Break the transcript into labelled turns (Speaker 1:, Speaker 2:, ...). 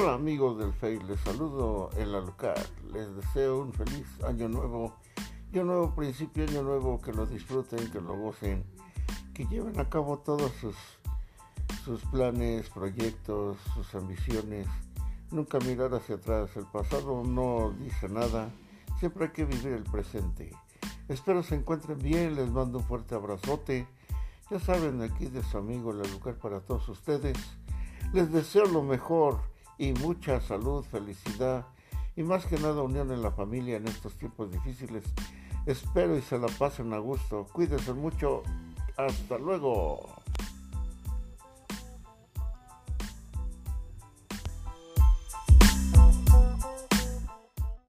Speaker 1: Hola amigos del Face, les saludo en la local, les deseo un feliz año nuevo un nuevo principio, año nuevo, que lo disfruten, que lo gocen, que lleven a cabo todos sus, sus planes, proyectos, sus ambiciones, nunca mirar hacia atrás, el pasado no dice nada, siempre hay que vivir el presente. Espero se encuentren bien, les mando un fuerte abrazote, ya saben aquí de su amigo la lugar para todos ustedes, les deseo lo mejor y mucha salud, felicidad y más que nada unión en la familia en estos tiempos difíciles. Espero y se la pasen a gusto. Cuídense mucho. Hasta luego.